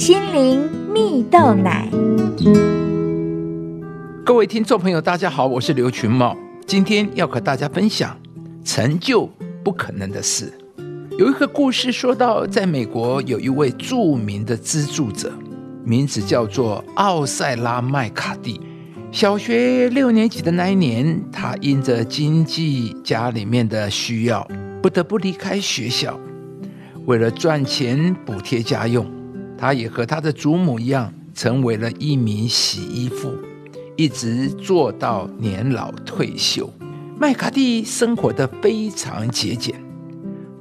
心灵蜜豆奶。各位听众朋友，大家好，我是刘群茂，今天要和大家分享成就不可能的事。有一个故事说到，在美国有一位著名的资助者，名字叫做奥塞拉麦卡蒂。小学六年级的那一年，他因着经济家里面的需要，不得不离开学校。为了赚钱补贴家用，他也和他的祖母一样，成为了一名洗衣妇，一直做到年老退休。麦卡蒂生活的非常节俭，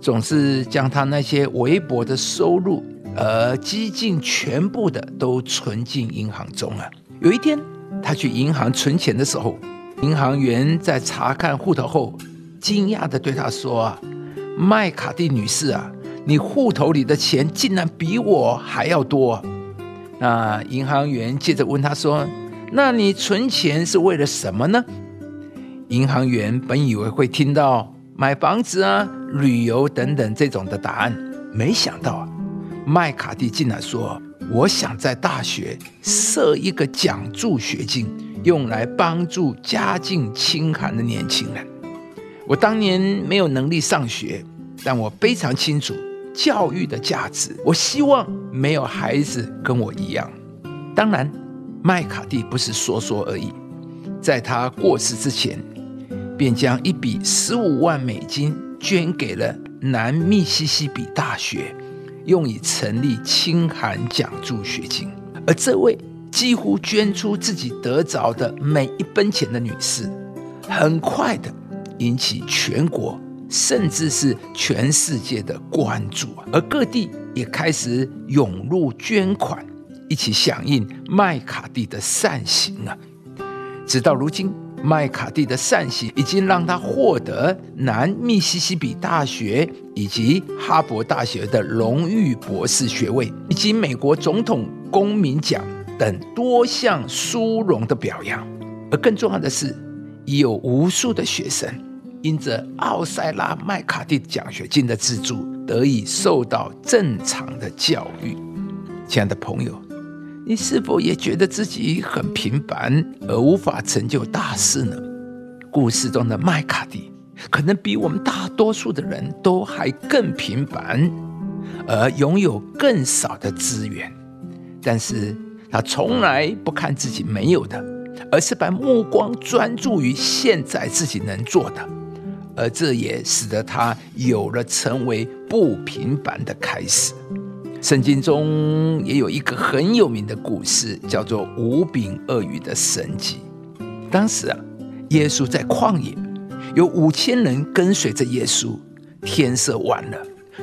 总是将他那些微薄的收入，而几近全部的都存进银行中了。有一天。他去银行存钱的时候，银行员在查看户头后，惊讶地对他说：“啊，麦卡蒂女士啊，你户头里的钱竟然比我还要多。”那银行员接着问他说：“那你存钱是为了什么呢？”银行员本以为会听到买房子啊、旅游等等这种的答案，没想到麦卡蒂竟然说。我想在大学设一个奖助学金，用来帮助家境清寒的年轻人。我当年没有能力上学，但我非常清楚教育的价值。我希望没有孩子跟我一样。当然，麦卡蒂不是说说而已，在他过世之前，便将一笔十五万美金捐给了南密西西比大学。用以成立清寒奖助学金，而这位几乎捐出自己得着的每一分钱的女士，很快的引起全国甚至是全世界的关注啊，而各地也开始涌入捐款，一起响应麦卡蒂的善行啊！直到如今。麦卡蒂的善行已经让他获得南密西西比大学以及哈佛大学的荣誉博士学位，以及美国总统公民奖等多项殊荣的表扬。而更重要的是，已有无数的学生因着奥塞拉麦卡蒂奖学金的资助，得以受到正常的教育。亲爱的朋友。你是否也觉得自己很平凡而无法成就大事呢？故事中的麦卡蒂可能比我们大多数的人都还更平凡，而拥有更少的资源，但是他从来不看自己没有的，而是把目光专注于现在自己能做的，而这也使得他有了成为不平凡的开始。圣经中也有一个很有名的故事，叫做五饼二鱼的神迹。当时啊，耶稣在旷野，有五千人跟随着耶稣。天色晚了，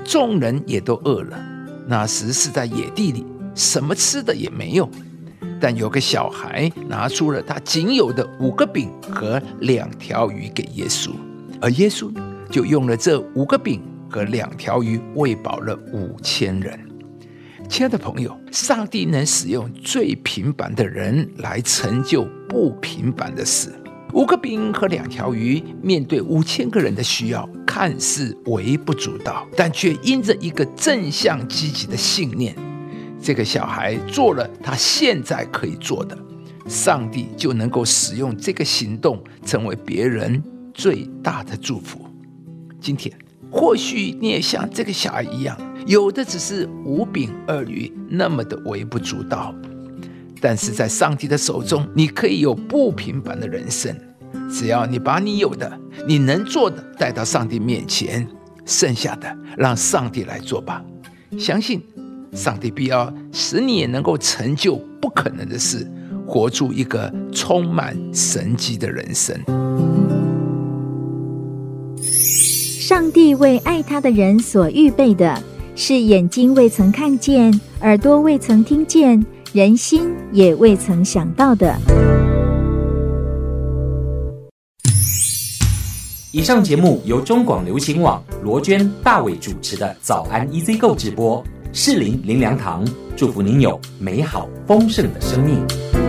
众人也都饿了。那时是在野地里，什么吃的也没有。但有个小孩拿出了他仅有的五个饼和两条鱼给耶稣，而耶稣就用了这五个饼和两条鱼喂饱了五千人。亲爱的朋友，上帝能使用最平凡的人来成就不平凡的事。五个饼和两条鱼，面对五千个人的需要，看似微不足道，但却因着一个正向积极的信念，这个小孩做了他现在可以做的，上帝就能够使用这个行动，成为别人最大的祝福。今天，或许你也像这个小孩一样。有的只是五饼二鱼那么的微不足道，但是在上帝的手中，你可以有不平凡的人生。只要你把你有的、你能做的带到上帝面前，剩下的让上帝来做吧。相信上帝必要使你也能够成就不可能的事，活出一个充满神迹的人生。上帝为爱他的人所预备的。是眼睛未曾看见，耳朵未曾听见，人心也未曾想到的。以上节目由中广流行网罗娟、大伟主持的《早安 EZ 购》直播，适林林良堂祝福您有美好丰盛的生命。